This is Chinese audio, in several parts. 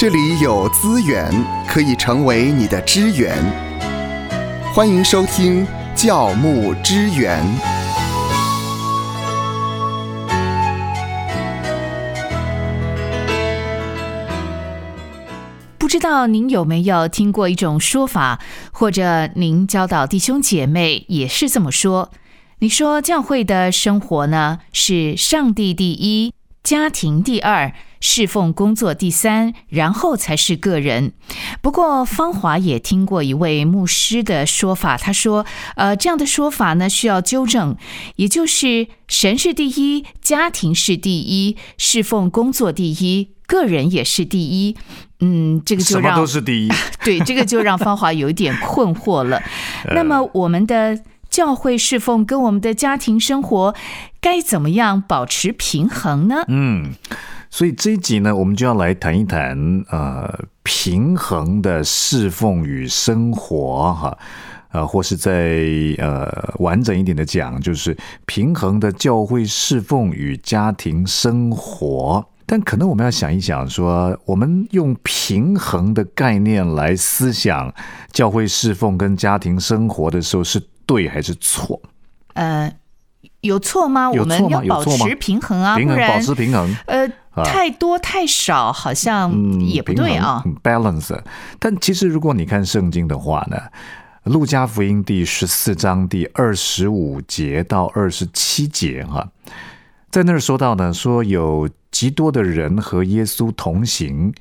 这里有资源可以成为你的支援。欢迎收听教牧支援。不知道您有没有听过一种说法，或者您教导弟兄姐妹也是这么说？你说教会的生活呢，是上帝第一，家庭第二，侍奉工作第三，然后才是个人。不过芳华也听过一位牧师的说法，他说：“呃，这样的说法呢需要纠正，也就是神是第一，家庭是第一，侍奉工作第一，个人也是第一。”嗯，这个就让什么都是第一。对，这个就让芳华有一点困惑了。那么我们的教会侍奉跟我们的家庭生活该怎么样保持平衡呢？嗯，所以这一集呢，我们就要来谈一谈呃平衡的侍奉与生活哈，呃，或是在呃完整一点的讲，就是平衡的教会侍奉与家庭生活。但可能我们要想一想，说我们用平衡的概念来思想教会侍奉跟家庭生活的时候，是对还是错？呃，有错吗？我们要保持平衡啊，平衡保持平衡。呃啊太多太少好像嗯，也不对啊。嗯，balance。但其实如果你看圣经的话呢，《路加福音》第十四章第二十五节到二十七节哈，在那儿说到呢，说有极多的人和耶稣同行，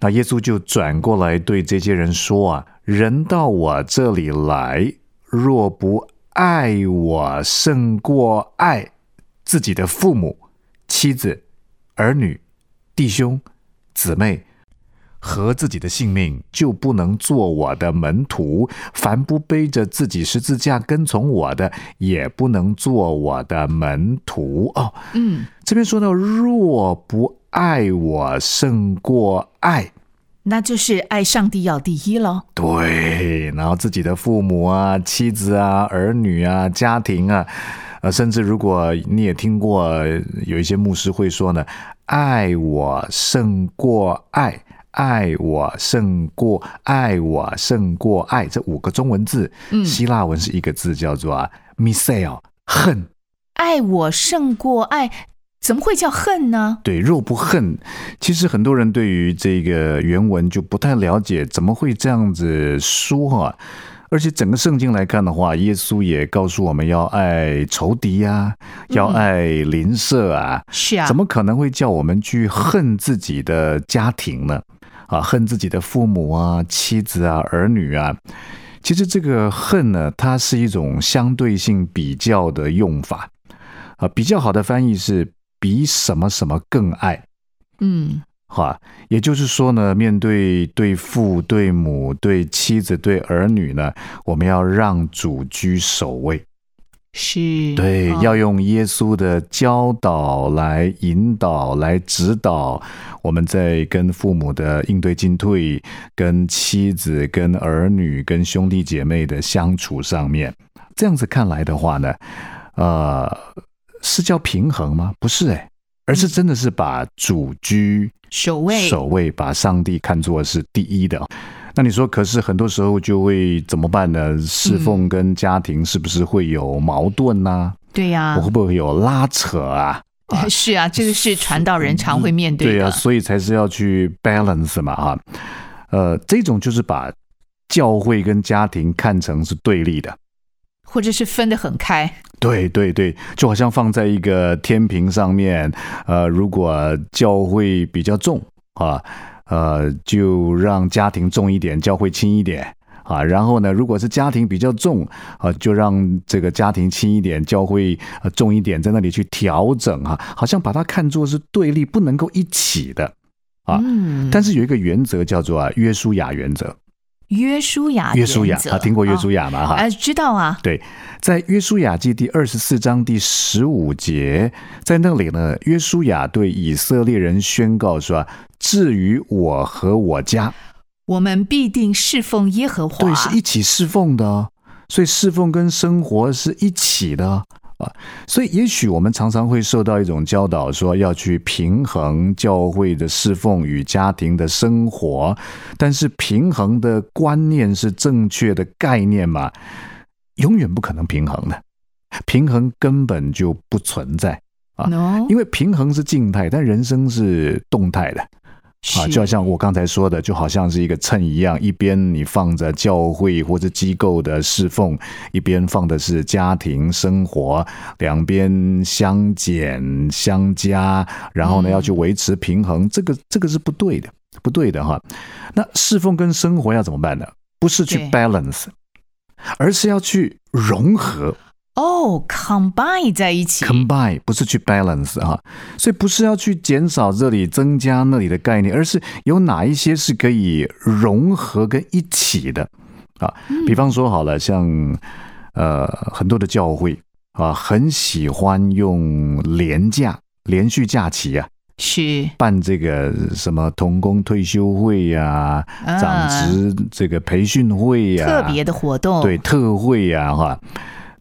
那耶稣就转过来对这些人说啊：“人到我这里来，若不爱我胜过爱自己的父母、妻子、儿女、弟兄、姊妹。”和自己的性命，就不能做我的门徒。凡不背着自己十字架跟从我的，也不能做我的门徒。哦，嗯，这边说到，若不爱我胜过爱，那就是爱上帝要第一喽。对，然后自己的父母啊、妻子啊、儿女啊、家庭啊，呃，甚至如果你也听过有一些牧师会说呢，爱我胜过爱。爱我胜过爱我胜过爱，这五个中文字，嗯希腊文是一个字，叫做啊 misel，恨。爱我胜过爱，怎么会叫恨呢？对，若不恨，其实很多人对于这个原文就不太了解，怎么会这样子说啊？而且整个圣经来看的话，耶稣也告诉我们要爱仇敌呀、要爱邻舍啊，是啊，怎么可能会叫我们去恨自己的家庭呢？啊，恨自己的父母啊、妻子啊、儿女啊。其实这个恨呢，它是一种相对性比较的用法啊。比较好的翻译是比什么什么更爱。嗯哈，也就是说呢，面对对父、对母、对妻子、对儿女呢，我们要让主居首位。是，对，哦要用耶稣的教导来引导、来指导我们在跟父母的应对进退、跟妻子、跟儿女、跟兄弟姐妹的相处上面。这样子看来的话呢，呃，是叫平衡吗？不是哎、而是真的是把主居首位首位，把上帝看作是第一的。那你说，可是很多时候就会怎么办呢？侍奉跟家庭是不是会有矛盾呢、对呀、我会不会有拉扯 啊？是啊，这个是传道人常会面对的。对啊，所以才是要去 balance 嘛，哈。呃，这种就是把教会跟家庭看成是对立的。或者是分得很开。对对对，就好像放在一个天平上面，呃，如果教会比较重啊，呃，就让家庭重一点，教会轻一点啊。然后呢，如果是家庭比较重啊，就让这个家庭轻一点，教会呃重一点，在那里去调整啊，好像把它看作是对立，不能够一起的啊。嗯，但是有一个原则叫做啊约书亚原则，约书亚约书亚啊，听过约书亚亚吗？哈、哎、知道啊。对，在约书亚记第二十四章第十五节，在那里呢，约书亚对以色列人宣告说：“至于我和我家，我们必定侍奉耶和华。对，是一起侍奉的哦。所以侍奉跟生活是一起的哦啊。所以，也许我们常常会受到一种教导，说要去平衡教会的侍奉与家庭的生活，但是平衡的观念是正确的概念吗？永远不可能平衡的，平衡根本就不存在啊！因为平衡是静态，但人生是动态的啊！就好像我刚才说的，就好像是一个秤一样，一边你放着教会或者机构的侍奉，一边放的是家庭生活，两边相减相加，然后呢要去维持平衡，这个这个是不对的，不对的哈！那侍奉跟生活要怎么办呢？不是去 balance。而是要去融合哦，combine 在一起，combine 不是去 balance 哈，所以不是要去减少这里增加那里的概念，而是有哪一些是可以融合跟一起的啊？比方说好了，像呃很多的教会啊，很喜欢用廉价连续假期啊。是办这个什么童工退休会呀、长职这个培训会呀，特别的活动，对特会呀哈。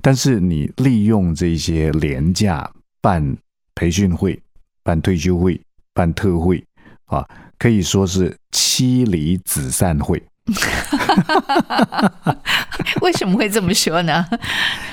但是你利用这些廉价办培训会、办退休会、办特会啊，可以说是妻离子散会。为什么会这么说呢？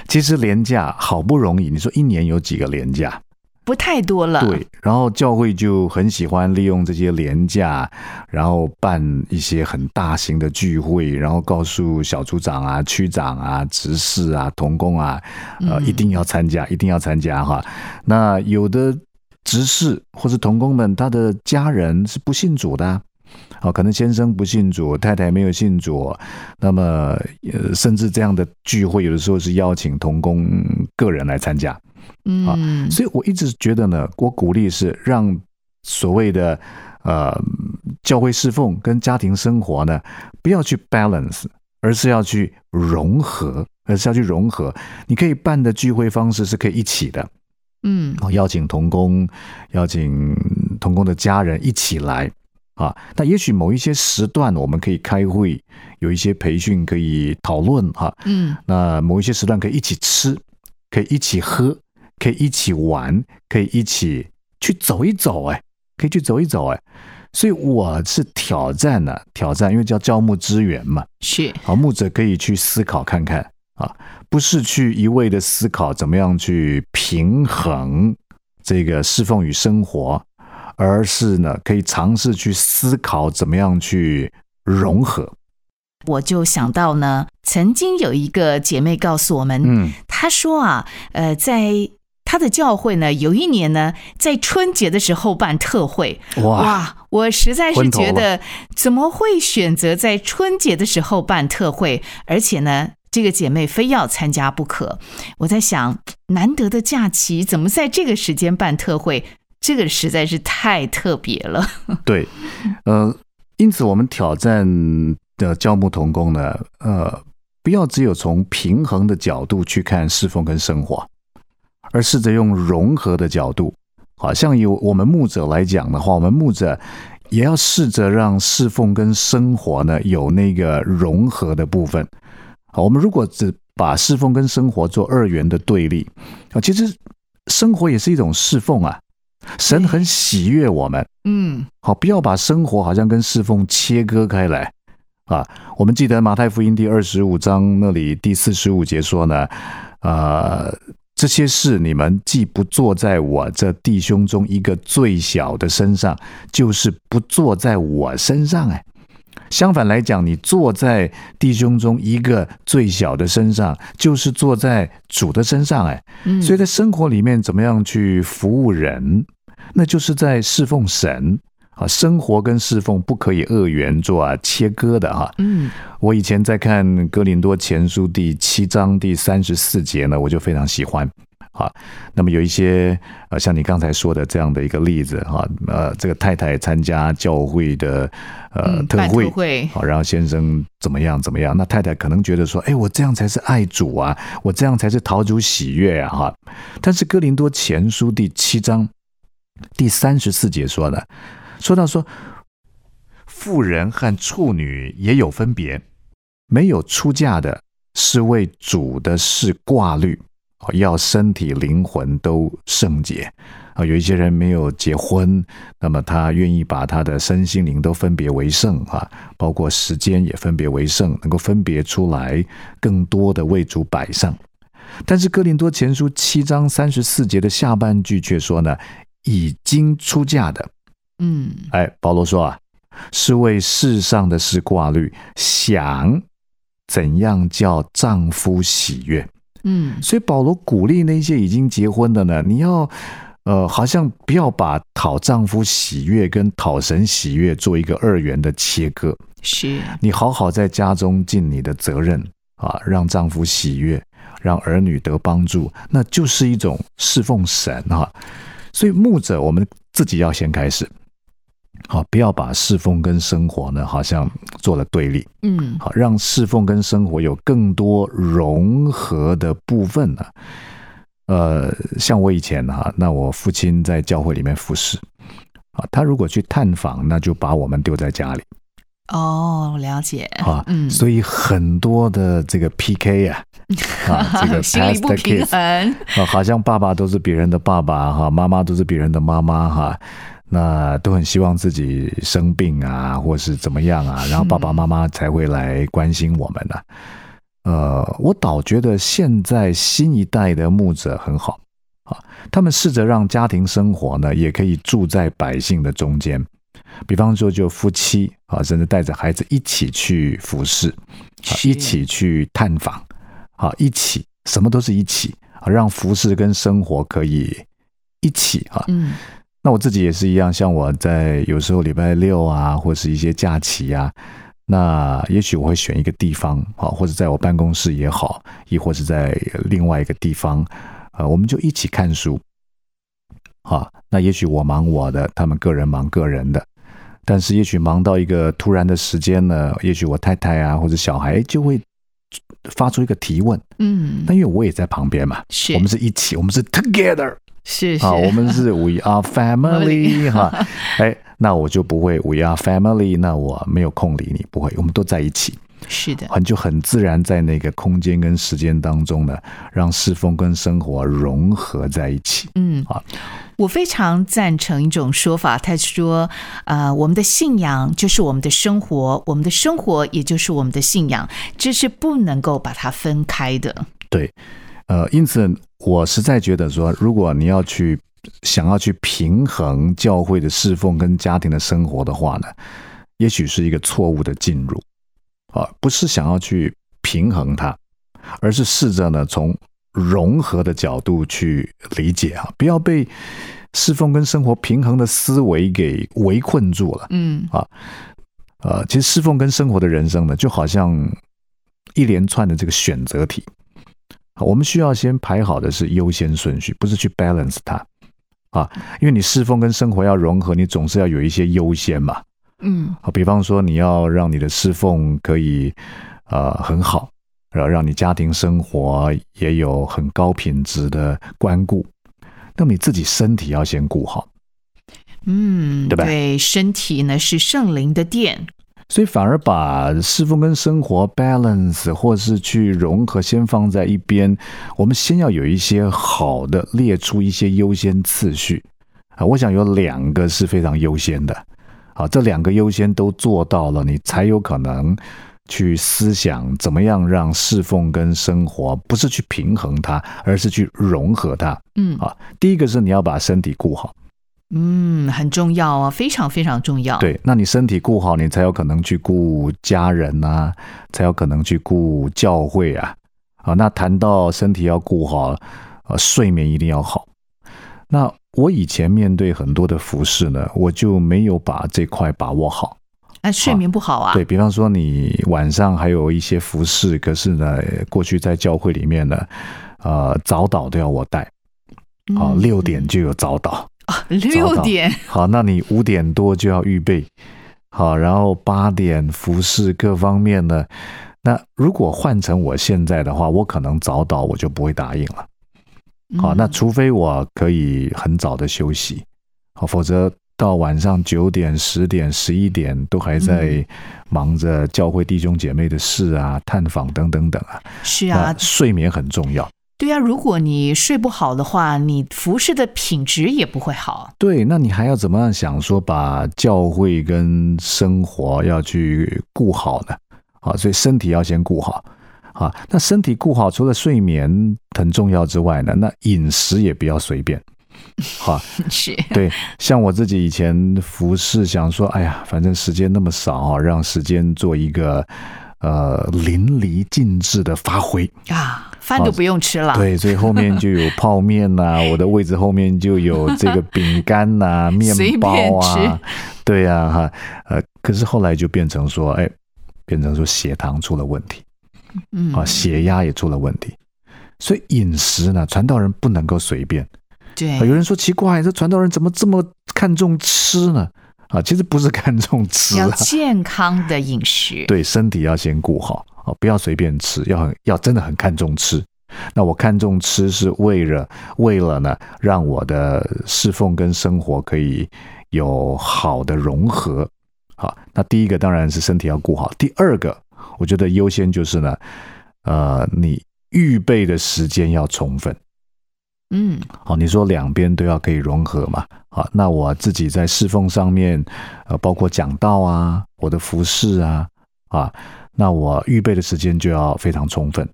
其实廉价好不容易，你说一年有几个廉价？不太多了，对，然后教会就很喜欢利用这些廉价，然后办一些很大型的聚会，然后告诉小组长啊、区长啊、执事啊、童工啊，呃，一定要参加，一定要参加哈。那有的执事或是童工们，他的家人是不信主的，哦，可能先生不信主，太太没有信主，那么呃，甚至这样的聚会，有的时候是邀请童工个人来参加。嗯，所以我一直觉得呢，我鼓励是让所谓的呃教会侍奉跟家庭生活呢，不要去 balance，而是要去融合，而是要去融合。你可以办的聚会方式是可以一起的，嗯，邀请童工，邀请童工的家人一起来啊。那也许某一些时段我们可以开会，有一些培训可以讨论哈，嗯，那某一些时段可以一起吃，可以一起喝。可以一起玩，可以一起去走一走，哎，可以去走一走，哎，所以我是挑战呢，挑战，因为叫教牧支援嘛，是，好，牧者可以去思考看看啊，不是去一味的思考怎么样去平衡这个侍奉与生活，而是呢，可以尝试去思考怎么样去融合。我就想到呢，曾经有一个姐妹告诉我们，嗯，她说啊，呃，在他的教会呢，有一年呢，在春节的时候办特会。哇！我实在是觉得，怎么会选择在春节的时候办特会？而且呢，这个姐妹非要参加不可。我在想，难得的假期，怎么在这个时间办特会？这个实在是太特别了。对，呃，因此我们挑战的教牧同工呢，呃，不要只有从平衡的角度去看侍奉跟生活。而试着用融合的角度，好像有我们牧者来讲的话，我们牧者也要试着让侍奉跟生活呢有那个融合的部分。好，我们如果只把侍奉跟生活做二元的对立，啊，其实生活也是一种侍奉啊。神很喜悦我们，嗯，好，不要把生活好像跟侍奉切割开来啊。我们记得马太福音第二十五章那里第四十五节说呢，啊。这些事，你们既不做在我这弟兄中一个最小的身上，就是不做在我身上。哎，相反来讲，你坐在弟兄中一个最小的身上，就是坐在主的身上。哎，所以在生活里面，怎么样去服务人，那就是在侍奉神。啊，生活跟侍奉不可以二元做啊切割的哈。嗯，我以前在看《哥林多前书》第七章第三十四节呢，我就非常喜欢。啊，那么有一些呃，像你刚才说的这样的一个例子哈，呃，这个太太参加教会的呃特会，好，然后先生怎么样怎么样，那太太可能觉得说，哎，我这样才是爱主啊，我这样才是讨主喜悦啊哈。但是《哥林多前书》第七章第三十四节说的。说到说，妇人和处女也有分别，没有出嫁的是为主的事挂虑，要身体灵魂都圣洁啊。有一些人没有结婚，那么他愿意把他的身心灵都分别为圣啊，包括时间也分别为圣，能够分别出来，更多的为主摆上。但是哥林多前书七章三十四节的下半句却说呢，已经出嫁的，嗯，哎，保罗说啊，是为世上的事挂虑，想怎样叫丈夫喜悦。嗯，所以保罗鼓励那些已经结婚的呢，你要呃，好像不要把讨丈夫喜悦跟讨神喜悦做一个二元的切割。是，你好好在家中尽你的责任啊，让丈夫喜悦，让儿女得帮助，那就是一种侍奉神哈。所以牧者，我们自己要先开始，好，不要把侍奉跟生活呢，好像做了对立，嗯，好，让侍奉跟生活有更多融合的部分呢。呃，像我以前哈，那我父亲在教会里面服侍，啊，他如果去探访，那就把我们丢在家里。哦，了解。啊，嗯，所以很多的这个 PK 呀、啊，这个心里不平 kids 衡，啊，好像爸爸都是别人的爸爸哈，妈妈都是别人的妈妈哈，那都很希望自己生病啊，或是怎么样啊，然后爸爸妈妈才会来关心我们呢、呃，我倒觉得现在新一代的牧者很好啊，他们试着让家庭生活呢，也可以住在百姓的中间。比方说，就夫妻啊，甚至带着孩子一起去服侍，啊，一起去探访，啊，一起什么都是一起啊，让服侍跟生活可以一起啊。嗯，那我自己也是一样，像我在有时候礼拜六啊，或是一些假期啊，那也许我会选一个地方啊，或者在我办公室也好，亦或是在另外一个地方，呃，我们就一起看书。啊，那也许我忙我的，他们个人忙个人的，但是也许忙到一个突然的时间呢，也许我太太啊或者小孩就会发出一个提问，嗯，那因为我也在旁边嘛，是。我们是一起，我们是 together 是是，啊，我们是 we are family 哈，哎，那我就不会 we are family，那我没有空理你，不会，我们都在一起，是的，很就很自然在那个空间跟时间当中呢，让侍奉跟生活融合在一起。嗯。啊，我非常赞成一种说法，他说，呃，我们的信仰就是我们的生活，我们的生活也就是我们的信仰，这是不能够把它分开的。对，呃，因此我实在觉得说，如果你要去想要去平衡教会的侍奉跟家庭的生活的话呢，也许是一个错误的进入啊，不是想要去平衡它，而是试着呢从融合的角度去理解啊，不要被侍奉跟生活平衡的思维给围困住了。嗯啊呃，其实侍奉跟生活的人生呢，就好像一连串的这个选择题。好我们需要先排好的是优先顺序，不是去 balance 它啊，因为你侍奉跟生活要融合，你总是要有一些优先嘛。嗯好，比方说你要让你的侍奉可以呃很好，然后让你家庭生活也有很高品质的关顾，那么你自己身体要先顾好。嗯，对吧对身体呢是圣灵的殿。所以反而把侍奉跟生活 balance 或是去融合先放在一边，我们先要有一些好的列出一些优先次序啊，我想有两个是非常优先的，啊，这两个优先都做到了，你才有可能去思想怎么样让侍奉跟生活不是去平衡它，而是去融合它嗯啊。第一个是你要把身体顾好。嗯，很重要啊，非常非常重要。，对，那你身体顾好，你才有可能去顾家人呐、才有可能去顾教会啊。啊，那谈到身体要顾好，呃，睡眠一定要好。那我以前面对很多的服饰呢，我就没有把这块把握好。那、睡眠不好啊。对比方说，你晚上还有一些服饰，可是呢，过去在教会里面呢，呃，早祷都要我带，啊，嗯六点就有早祷。六点，好，那你五点多就要预备，好，然后八点服饰各方面呢。那如果换成我现在的话，我可能早倒我就不会答应了。好，那嗯除非我可以很早的休息，好，否则到晚上九点、十点、十一点都还在嗯忙着教会弟兄姐妹的事啊、探访等等等啊。是啊，睡眠很重要。对啊，如果你睡不好的话，你服侍的品质也不会好。对，那你还要怎么样想说把教会跟生活要去顾好呢？啊，所以身体要先顾好啊。那身体顾好，除了睡眠很重要之外呢，那饮食也不要随便。好，是对，像我自己以前服侍，想说，哎呀，反正时间那么少啊，让时间做一个呃淋漓尽致的发挥。啊，饭都不用吃了。对，所以后面就有泡面呐、我的位置后面就有这个饼干呐、面包啊，对呀、哈，呃，可是后来就变成说，哎，变成说血糖出了问题，嗯啊，血压也出了问题，所以饮食呢，传道人不能够随便。对啊，有人说奇怪，这传道人怎么这么看重吃呢？啊，其实不是看重吃要啊，健康的饮食。对身体要先顾好啊，不要随便吃，要很要真的很看重吃。那我看重吃是为了为了呢，让我的侍奉跟生活可以有好的融合。好，那第一个当然是身体要顾好，第二个我觉得优先就是呢，呃，你预备的时间要充分。嗯，好，你说两边都要可以融合嘛？好，那我自己在侍奉上面，呃，包括讲道啊，我的服饰啊，啊，那我预备的时间就要非常充分，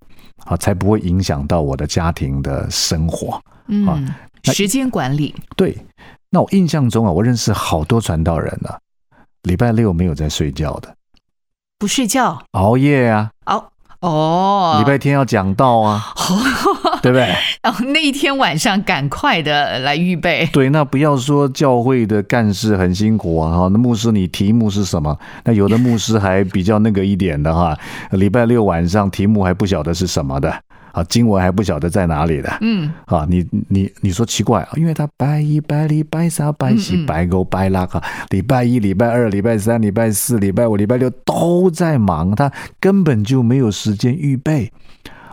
啊，才不会影响到我的家庭的生活。嗯，那时间管理。对，那我印象中啊，我认识好多传道人呢、礼拜六没有在睡觉的，不睡觉熬夜啊，哦哦，礼拜天要讲到啊，对不对？然后那一天晚上赶快的来预备。对，那不要说教会的干事很辛苦啊，哈，那牧师你题目是什么？那有的牧师还比较那个一点的哈，礼拜六晚上题目还不晓得是什么的，啊，经文还不晓得在哪里的，嗯，啊，你你你说奇怪，因为他拜一、拜礼、拜三、拜四、嗯嗯拜五、拜六哈，礼拜一、礼拜二、礼拜三、礼拜四、礼拜五、礼拜六都在忙，他根本就没有时间预备。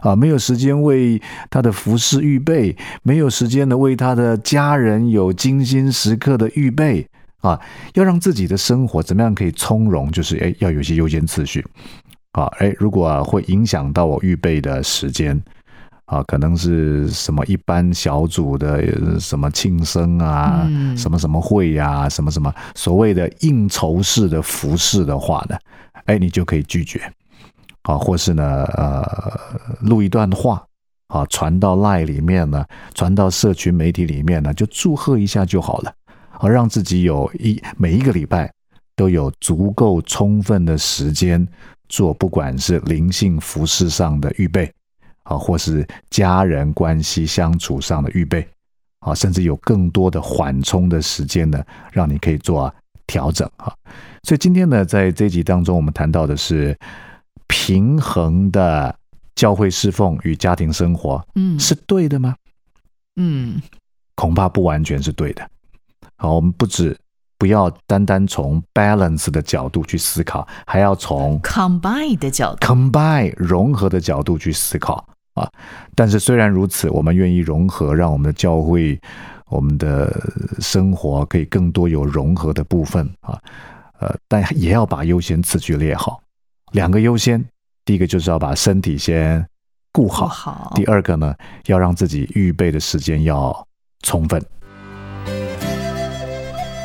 啊，没有时间为他的服饰预备，没有时间的为他的家人有精心时刻的预备。啊，要让自己的生活怎么样可以从容，就是哎，要有一些优先次序啊，哎，如果、啊、会影响到我预备的时间啊，可能是什么一般小组的呃什么庆生啊，嗯什么什么会呀、什么什么所谓的应酬式的服饰的话呢，哎，你就可以拒绝。啊，或是呢，呃，录一段话，啊，传到赖里面呢，传到社群媒体里面呢，就祝贺一下就好了，啊，让自己有一每一个礼拜都有足够充分的时间做，不管是灵性服饰上的预备，啊，或是家人关系相处上的预备，啊，甚至有更多的缓冲的时间呢，让你可以做调整啊。所以今天呢，在这一集当中，我们谈到的是。平衡的教会侍奉与家庭生活嗯是对的吗？嗯恐怕不完全是对的。好，我们不止不要单单从 balance 的角度去思考，还要从，combine 的角度。combine 融合的角度去思考啊。但是虽然如此，我们愿意融合，让我们的教会、我们的生活可以更多有融合的部分啊。呃，但也要把优先次序列好。两个优先，第一个就是要把身体先顾好，好第二个呢，要让自己预备的时间要充分。